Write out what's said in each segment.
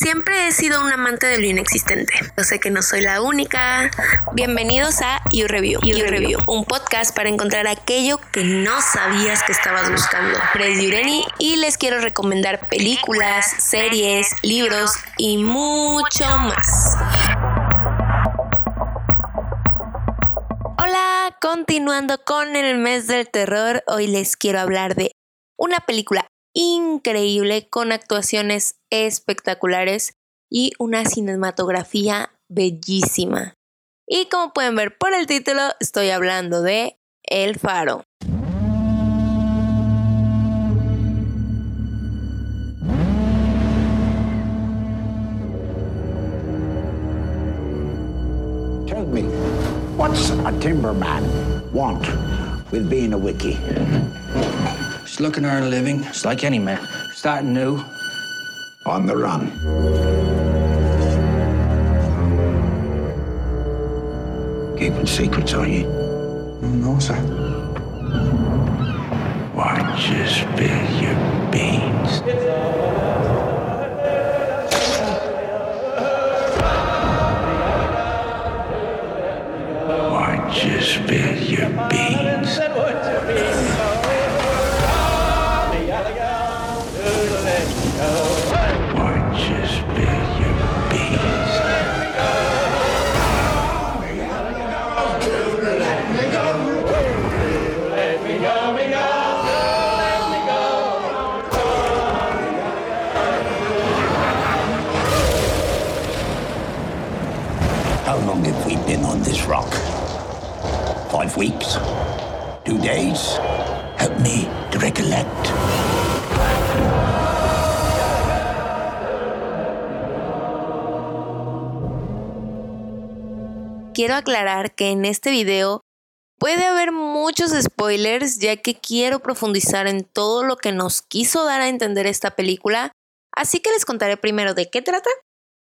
Siempre he sido un amante de lo inexistente. Yo sé que no soy la única. Bienvenidos a You Review, You Review, un podcast para encontrar aquello que no sabías que estabas buscando. Fred Yureni y les quiero recomendar películas, series, libros y mucho más. Hola, continuando con el mes del terror, hoy les quiero hablar de una película increíble con actuaciones espectaculares y una cinematografía bellísima. Y como pueden ver por el título, estoy hablando de El Faro. Tell me, what's a timberman want with being a wiki? Just looking to earn a living, just like any man. Starting new. On the run. Keeping secrets, are you? Mm, no, sir. Why just spill your beans? Why just spill your beans? On this rock? Five weeks? Two days? Help me to recollect. quiero aclarar que en este video puede haber muchos spoilers ya que quiero profundizar en todo lo que nos quiso dar a entender esta película, así que les contaré primero de qué trata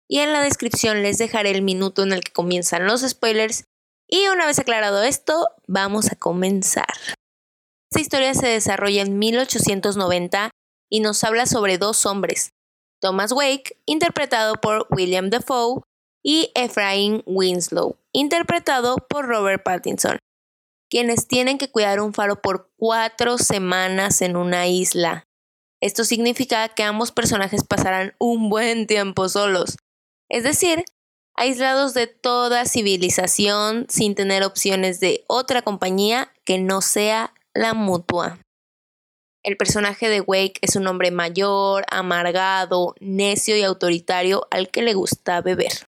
y en la descripción les dejaré el minuto en el que comienzan los spoilers y una vez aclarado esto, vamos a comenzar. Esta historia se desarrolla en 1890 y nos habla sobre dos hombres, Thomas Wake, interpretado por William Defoe, y Ephraim Winslow, interpretado por Robert Pattinson, quienes tienen que cuidar un faro por cuatro semanas en una isla. Esto significa que ambos personajes pasarán un buen tiempo solos, es decir, aislados de toda civilización sin tener opciones de otra compañía que no sea la mutua. El personaje de Wake es un hombre mayor, amargado, necio y autoritario al que le gusta beber.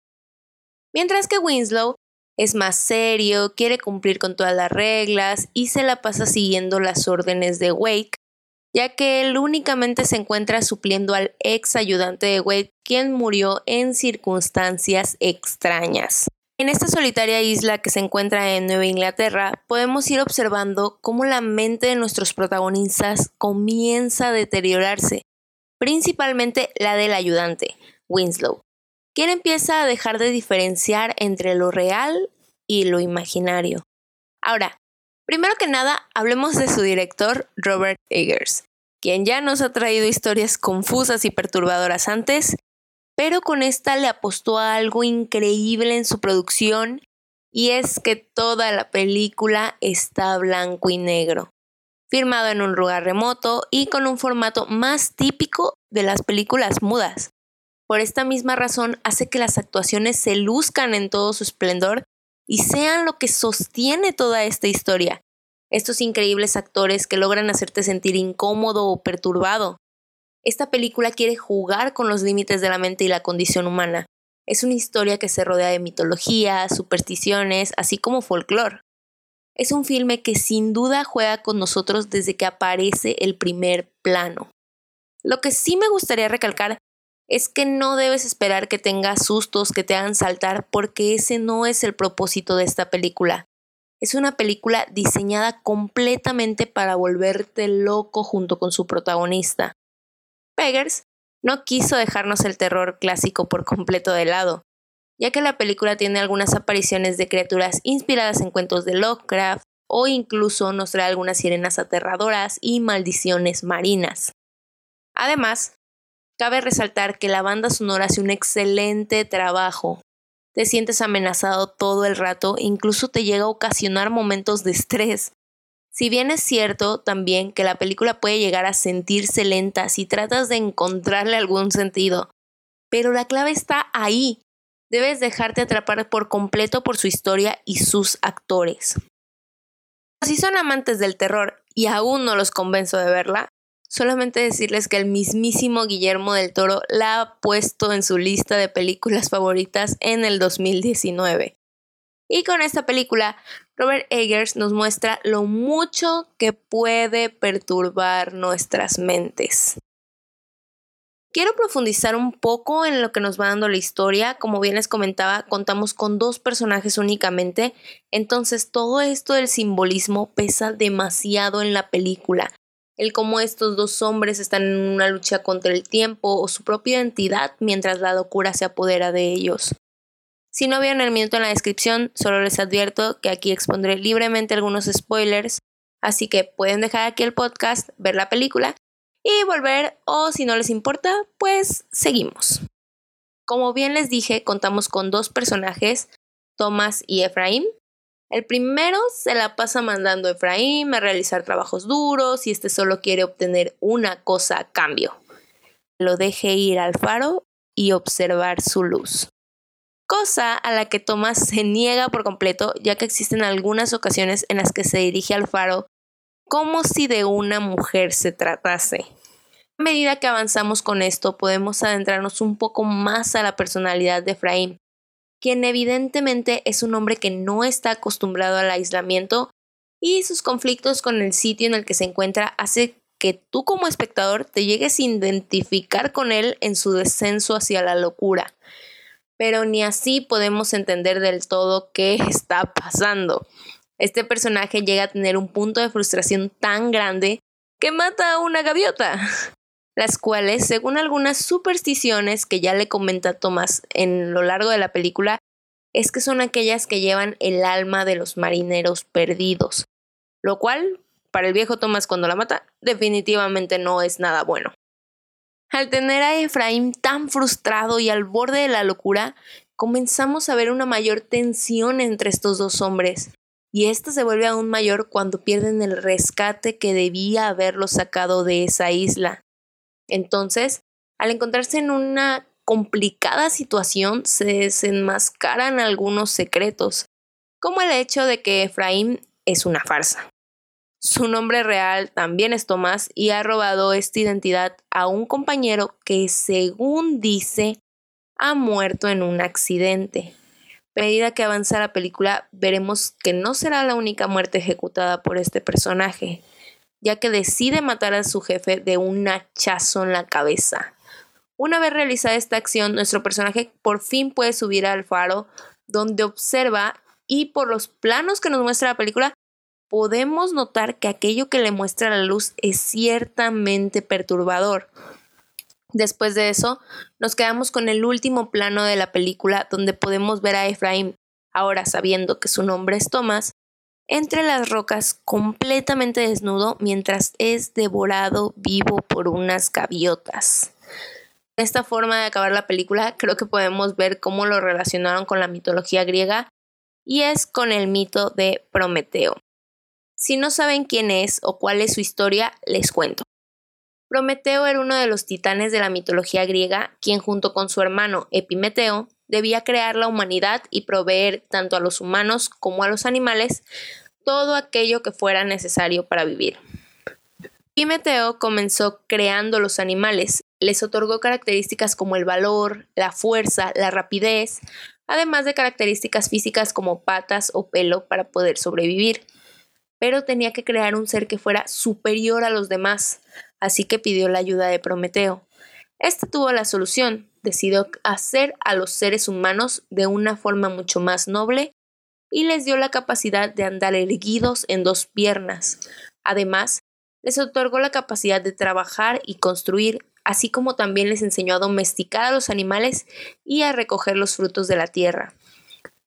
Mientras que Winslow es más serio, quiere cumplir con todas las reglas y se la pasa siguiendo las órdenes de Wake, ya que él únicamente se encuentra supliendo al ex ayudante de Wake, quien murió en circunstancias extrañas. En esta solitaria isla que se encuentra en Nueva Inglaterra, podemos ir observando cómo la mente de nuestros protagonistas comienza a deteriorarse, principalmente la del ayudante, Winslow, quien empieza a dejar de diferenciar entre lo real y lo imaginario. Ahora, primero que nada, hablemos de su director, Robert Eggers, quien ya nos ha traído historias confusas y perturbadoras antes, pero con esta le apostó a algo increíble en su producción, y es que toda la película está blanco y negro, firmado en un lugar remoto y con un formato más típico de las películas mudas. Por esta misma razón hace que las actuaciones se luzcan en todo su esplendor y sean lo que sostiene toda esta historia. Estos increíbles actores que logran hacerte sentir incómodo o perturbado. Esta película quiere jugar con los límites de la mente y la condición humana. Es una historia que se rodea de mitología, supersticiones, así como folclore. Es un filme que sin duda juega con nosotros desde que aparece el primer plano. Lo que sí me gustaría recalcar es que no debes esperar que tengas sustos que te hagan saltar porque ese no es el propósito de esta película. Es una película diseñada completamente para volverte loco junto con su protagonista. Peggers no quiso dejarnos el terror clásico por completo de lado, ya que la película tiene algunas apariciones de criaturas inspiradas en cuentos de Lovecraft o incluso nos trae algunas sirenas aterradoras y maldiciones marinas. Además, Cabe resaltar que la banda sonora hace un excelente trabajo. Te sientes amenazado todo el rato incluso te llega a ocasionar momentos de estrés. Si bien es cierto también que la película puede llegar a sentirse lenta si tratas de encontrarle algún sentido, pero la clave está ahí. Debes dejarte atrapar por completo por su historia y sus actores. Si son amantes del terror y aún no los convenzo de verla, solamente decirles que el mismísimo Guillermo del Toro la ha puesto en su lista de películas favoritas en el 2019. Y con esta película, Robert Eggers nos muestra lo mucho que puede perturbar nuestras mentes. Quiero profundizar un poco en lo que nos va dando la historia. Como bien les comentaba, contamos con dos personajes únicamente, entonces todo esto del simbolismo pesa demasiado en la película. El cómo estos dos hombres están en una lucha contra el tiempo o su propia identidad mientras la locura se apodera de ellos. Si no vieron el minuto en la descripción, solo les advierto que aquí expondré libremente algunos spoilers, así que pueden dejar aquí el podcast, ver la película y volver o si no les importa, pues seguimos. Como bien les dije, contamos con dos personajes, Thomas y Efraín. El primero se la pasa mandando a Efraín a realizar trabajos duros y este solo quiere obtener una cosa a cambio. Lo deje ir al faro y observar su luz cosa a la que Thomas se niega por completo, ya que existen algunas ocasiones en las que se dirige al faro como si de una mujer se tratase. A medida que avanzamos con esto, podemos adentrarnos un poco más a la personalidad de Efraín, quien evidentemente es un hombre que no está acostumbrado al aislamiento y sus conflictos con el sitio en el que se encuentra hace que tú como espectador te llegues a identificar con él en su descenso hacia la locura pero ni así podemos entender del todo qué está pasando. Este personaje llega a tener un punto de frustración tan grande que mata a una gaviota, las cuales, según algunas supersticiones que ya le comenta Tomás en lo largo de la película, es que son aquellas que llevan el alma de los marineros perdidos, lo cual, para el viejo Tomás cuando la mata, definitivamente no es nada bueno. Al tener a Efraín tan frustrado y al borde de la locura, comenzamos a ver una mayor tensión entre estos dos hombres, y esta se vuelve aún mayor cuando pierden el rescate que debía haberlos sacado de esa isla. Entonces, al encontrarse en una complicada situación, se desenmascaran algunos secretos, como el hecho de que Efraín es una farsa. Su nombre real también es Tomás y ha robado esta identidad a un compañero que, según dice, ha muerto en un accidente. A medida que avanza la película, veremos que no será la única muerte ejecutada por este personaje, ya que decide matar a su jefe de un hachazo en la cabeza. Una vez realizada esta acción, nuestro personaje por fin puede subir al faro, donde observa y por los planos que nos muestra la película, podemos notar que aquello que le muestra la luz es ciertamente perturbador. Después de eso, nos quedamos con el último plano de la película donde podemos ver a Efraín, ahora sabiendo que su nombre es Tomás, entre las rocas completamente desnudo mientras es devorado vivo por unas gaviotas. esta forma de acabar la película creo que podemos ver cómo lo relacionaron con la mitología griega y es con el mito de Prometeo. Si no saben quién es o cuál es su historia, les cuento. Prometeo era uno de los titanes de la mitología griega, quien junto con su hermano Epimeteo debía crear la humanidad y proveer tanto a los humanos como a los animales todo aquello que fuera necesario para vivir. Epimeteo comenzó creando los animales, les otorgó características como el valor, la fuerza, la rapidez, además de características físicas como patas o pelo para poder sobrevivir pero tenía que crear un ser que fuera superior a los demás, así que pidió la ayuda de Prometeo. Este tuvo la solución, decidió hacer a los seres humanos de una forma mucho más noble y les dio la capacidad de andar erguidos en dos piernas. Además, les otorgó la capacidad de trabajar y construir, así como también les enseñó a domesticar a los animales y a recoger los frutos de la tierra.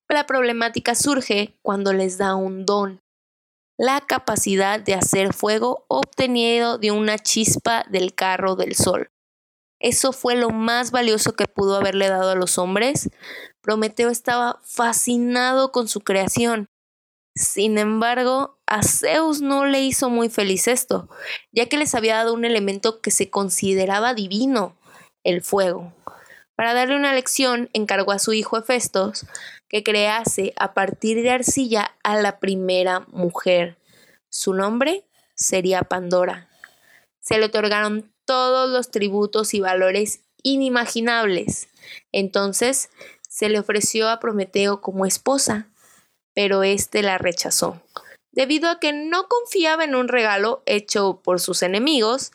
La problemática surge cuando les da un don, la capacidad de hacer fuego obtenido de una chispa del carro del sol. Eso fue lo más valioso que pudo haberle dado a los hombres, Prometeo estaba fascinado con su creación. Sin embargo, a Zeus no le hizo muy feliz esto, ya que les había dado un elemento que se consideraba divino, el fuego. Para darle una lección, encargó a su hijo Hefestos que crease a partir de arcilla a la primera mujer. Su nombre sería Pandora. Se le otorgaron todos los tributos y valores inimaginables. Entonces se le ofreció a Prometeo como esposa, pero éste la rechazó, debido a que no confiaba en un regalo hecho por sus enemigos,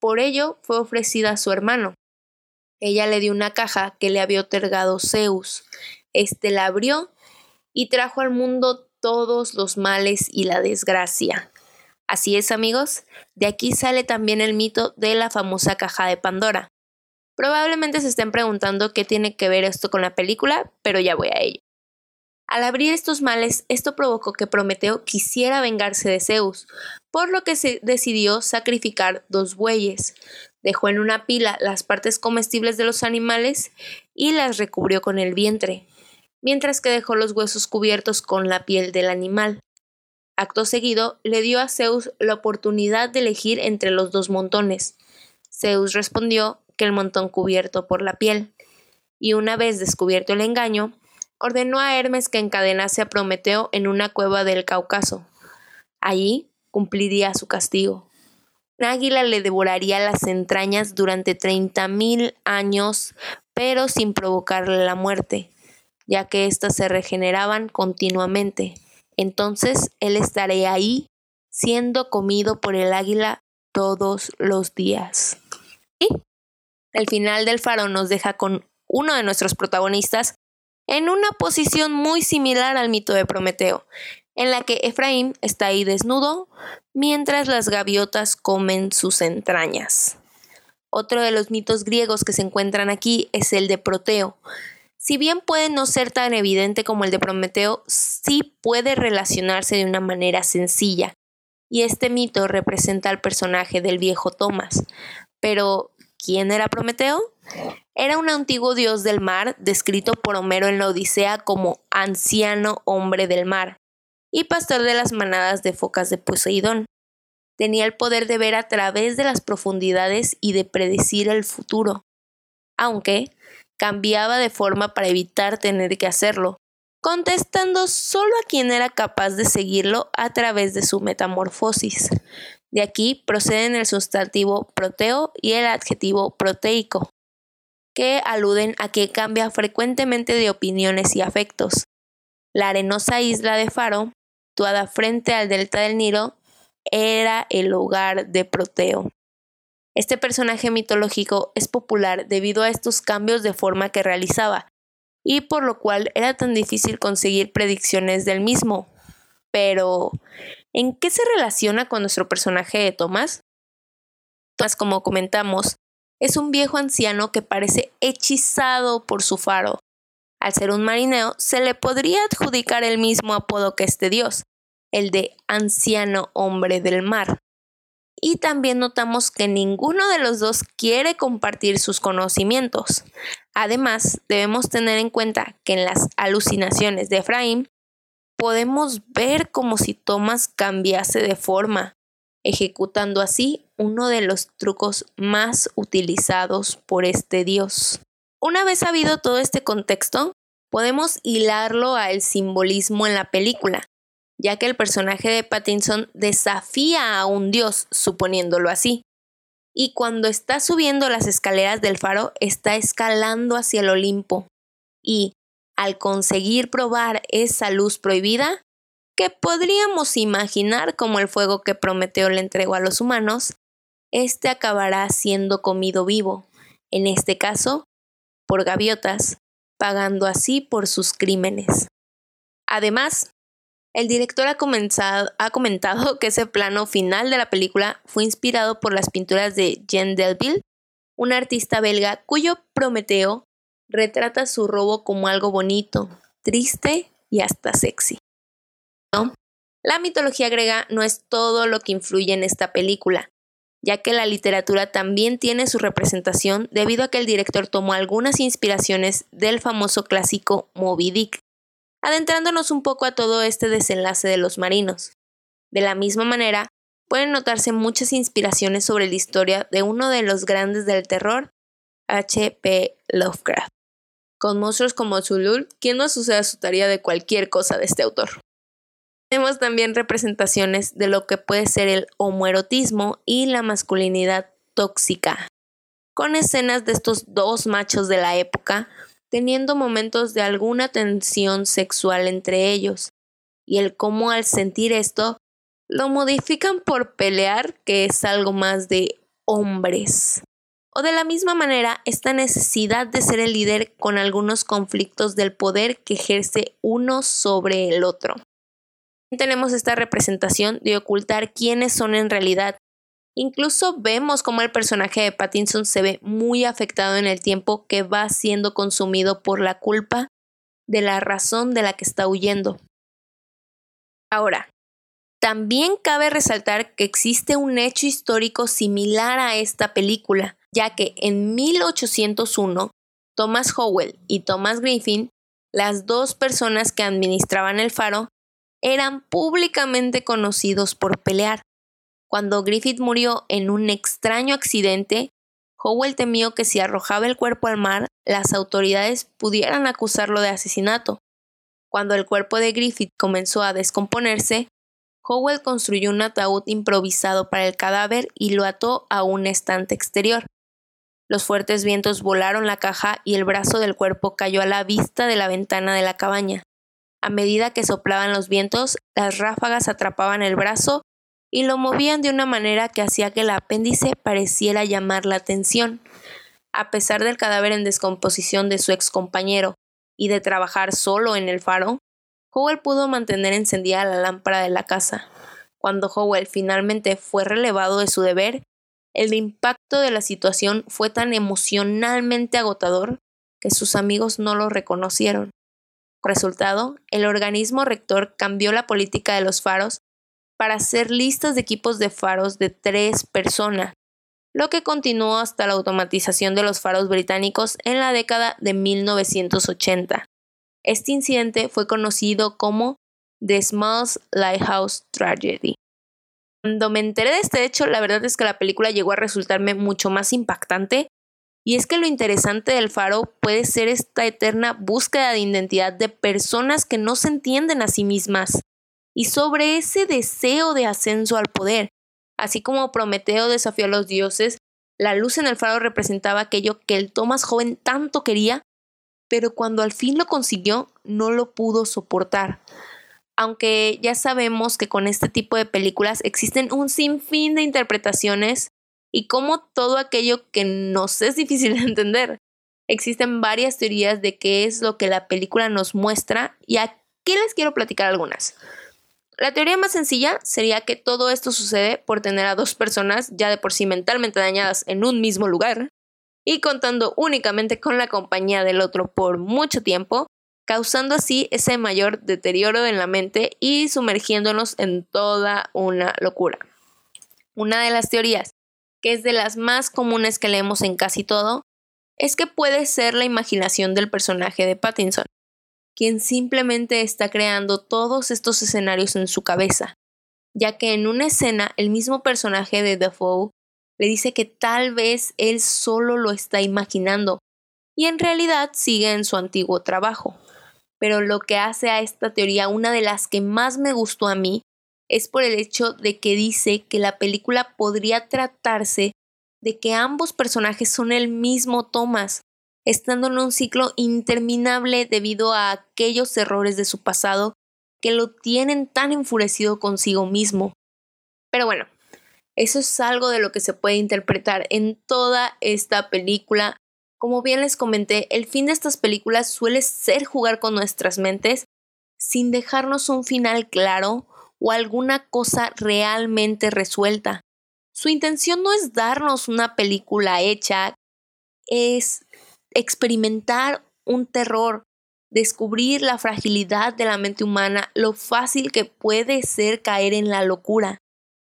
por ello fue ofrecida a su hermano. Ella le dio una caja que le había otorgado Zeus. Este la abrió y trajo al mundo todos los males y la desgracia. Así es, amigos, de aquí sale también el mito de la famosa caja de Pandora. Probablemente se estén preguntando qué tiene que ver esto con la película, pero ya voy a ello. Al abrir estos males, esto provocó que Prometeo quisiera vengarse de Zeus, por lo que se decidió sacrificar dos bueyes. Dejó en una pila las partes comestibles de los animales y las recubrió con el vientre, mientras que dejó los huesos cubiertos con la piel del animal. Acto seguido, le dio a Zeus la oportunidad de elegir entre los dos montones. Zeus respondió el montón cubierto por la piel. Y una vez descubierto el engaño, ordenó a Hermes que encadenase a Prometeo en una cueva del Cáucaso. Allí cumpliría su castigo. Un águila le devoraría las entrañas durante treinta mil años, pero sin provocarle la muerte, ya que éstas se regeneraban continuamente. Entonces él estaría ahí, siendo comido por el águila todos los días. Y el final del faro nos deja con uno de nuestros protagonistas en una posición muy similar al mito de Prometeo, en la que Efraín está ahí desnudo mientras las gaviotas comen sus entrañas. Otro de los mitos griegos que se encuentran aquí es el de Proteo. Si bien puede no ser tan evidente como el de Prometeo, sí puede relacionarse de una manera sencilla. Y este mito representa al personaje del viejo Tomás. Pero, ¿Quién era Prometeo? Era un antiguo dios del mar, descrito por Homero en la Odisea como anciano hombre del mar, y pastor de las manadas de focas de Poseidón. Tenía el poder de ver a través de las profundidades y de predecir el futuro, aunque cambiaba de forma para evitar tener que hacerlo, contestando solo a quien era capaz de seguirlo a través de su metamorfosis. De aquí proceden el sustantivo proteo y el adjetivo proteico, que aluden a que cambia frecuentemente de opiniones y afectos. La arenosa isla de Faro, situada frente al delta del Nilo, era el hogar de Proteo. Este personaje mitológico es popular debido a estos cambios de forma que realizaba, y por lo cual era tan difícil conseguir predicciones del mismo. Pero, ¿En qué se relaciona con nuestro personaje de Tomás? Tomás, como comentamos, es un viejo anciano que parece hechizado por su faro. Al ser un marineo, se le podría adjudicar el mismo apodo que este dios, el de anciano hombre del mar. Y también notamos que ninguno de los dos quiere compartir sus conocimientos. Además, debemos tener en cuenta que en las alucinaciones de Efraín podemos ver como si Thomas cambiase de forma, ejecutando así uno de los trucos más utilizados por este dios. Una vez sabido todo este contexto, podemos hilarlo al simbolismo en la película, ya que el personaje de Pattinson desafía a un dios, suponiéndolo así. Y cuando está subiendo las escaleras del faro, está escalando hacia el Olimpo. Y, al conseguir probar esa luz prohibida, que podríamos imaginar como el fuego que Prometeo le entregó a los humanos, este acabará siendo comido vivo, en este caso, por gaviotas, pagando así por sus crímenes. Además, el director ha, ha, comentado que ese plano final de la película fue inspirado por las pinturas de Jean Delville, un artista belga cuyo Prometeo retrata su robo como algo bonito, triste y hasta sexy. La mitología griega no es todo lo que influye en esta película. ya que la literatura también tiene su representación debido a que el director tomó algunas inspiraciones del famoso clásico Moby Dick, adentrándonos un poco a todo este desenlace de los marinos. De la misma manera, pueden notarse muchas inspiraciones sobre la historia de uno de los grandes del terror, H.P. Lovecraft. Con monstruos como Zulul, ¿quién no su asustaría de cualquier cosa de este autor? Tenemos también representaciones de lo que puede ser el homoerotismo y la masculinidad tóxica, con escenas de estos dos machos de la época teniendo momentos de alguna tensión sexual entre ellos, y el cómo al sentir esto lo modifican por pelear, que es algo más de hombres. O de la misma manera, esta necesidad de ser el líder con algunos conflictos del poder que ejerce uno sobre el otro tenemos esta representación de ocultar quiénes son en realidad. Incluso vemos cómo el personaje de Pattinson se ve muy afectado en el tiempo que va siendo consumido por la culpa de la razón de la que está huyendo. Ahora, también cabe resaltar que existe un hecho histórico similar a esta película, ya que en 1801 Thomas Howell y Thomas Griffin, las dos personas que administraban el faro, eran públicamente conocidos por pelear. Cuando Griffith murió en un extraño accidente, Howell temió que si arrojaba el cuerpo al mar, las autoridades pudieran acusarlo de asesinato. Cuando el cuerpo de Griffith comenzó a descomponerse, Howell construyó un ataúd improvisado para el cadáver y lo ató a un estante exterior. Los fuertes vientos volaron la caja y el brazo del cuerpo cayó a la vista de la ventana de la cabaña. A medida que soplaban los vientos, las ráfagas atrapaban el brazo y lo movían de una manera que hacía que el apéndice pareciera llamar la atención. A pesar del cadáver en descomposición de su ex compañero y de trabajar solo en el faro, Howell pudo mantener encendida la lámpara de la casa. Cuando Howell finalmente fue relevado de su deber, el impacto de la situación fue tan emocionalmente agotador que sus amigos no lo reconocieron. Resultado, el organismo rector cambió la política de los faros para hacer listas de equipos de faros de tres personas, lo que continuó hasta la automatización de los faros británicos en la década de 1980. Este incidente fue conocido como The Smalls Lighthouse Tragedy. Cuando me enteré de este hecho, la verdad es que la película llegó a resultarme mucho más impactante y es que lo interesante del faro puede ser esta eterna búsqueda de identidad de personas que no se entienden a sí mismas y sobre ese deseo de ascenso al poder. Así como Prometeo desafió a los dioses, la luz en el faro representaba aquello que el Tomás joven tanto quería, pero cuando al fin lo consiguió no lo pudo soportar. Aunque ya sabemos que con este tipo de películas existen un sinfín de interpretaciones y como todo aquello que nos es difícil de entender. Existen varias teorías de qué es lo que la película nos muestra y aquí les quiero platicar algunas. La teoría más sencilla sería que todo esto sucede por tener a dos personas ya de por sí mentalmente dañadas en un mismo lugar y contando únicamente con la compañía del otro por mucho tiempo, causando así ese mayor deterioro en la mente y sumergiéndonos en toda una locura. Una de las teorías que es de las más comunes que leemos en casi todo, es que puede ser la imaginación del personaje de Pattinson, quien simplemente está creando todos estos escenarios en su cabeza, ya que en una escena el mismo personaje de Defoe le dice que tal vez él solo lo está imaginando y en realidad sigue en su antiguo trabajo. Pero lo que hace a esta teoría una de las que más me gustó a mí es por el hecho de que dice que la película podría tratarse de que ambos personajes son el mismo Thomas, estando en un ciclo interminable debido a aquellos errores de su pasado que lo tienen tan enfurecido consigo mismo. Pero bueno, eso es algo de lo que se puede interpretar en toda esta película. Como bien les comenté, el fin de estas películas suele ser jugar con nuestras mentes sin dejarnos un final claro o alguna cosa realmente resuelta. Su intención no es darnos una película hecha, es experimentar un terror, descubrir la fragilidad de la mente humana, lo fácil que puede ser caer en la locura.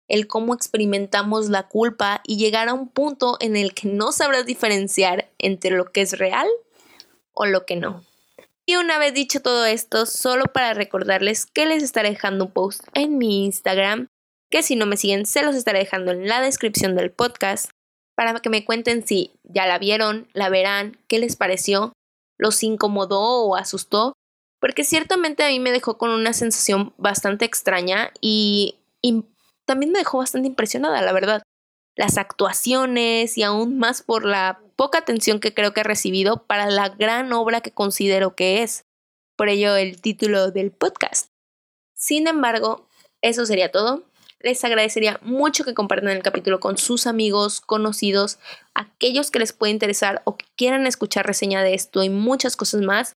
el cómo experimentamos la culpa y llegar a un punto en el que no sabrás diferenciar entre lo que es real o lo que no. Y una vez dicho todo esto, solo para recordarles que les estaré dejando un post en mi Instagram, que si no me siguen se los estaré dejando en la descripción del podcast, para que me cuenten si ya la vieron, la verán, qué les pareció, los incomodó o asustó, porque ciertamente a mí me dejó con una sensación bastante extraña y, también me dejó bastante impresionada, la verdad. Las actuaciones y aún más por la poca atención que creo que he recibido para la gran obra que considero que es. Por ello el título del podcast. Sin embargo, eso sería todo. Les agradecería mucho que compartan el capítulo con sus amigos, conocidos, aquellos que les pueda interesar o que quieran escuchar reseña de esto y muchas cosas más.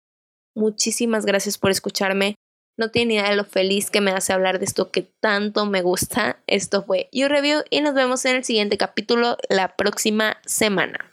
Muchísimas gracias por escucharme. No tiene idea de lo feliz que me hace hablar de esto que tanto me gusta. Esto fue You Review y nos vemos en el siguiente capítulo la próxima semana.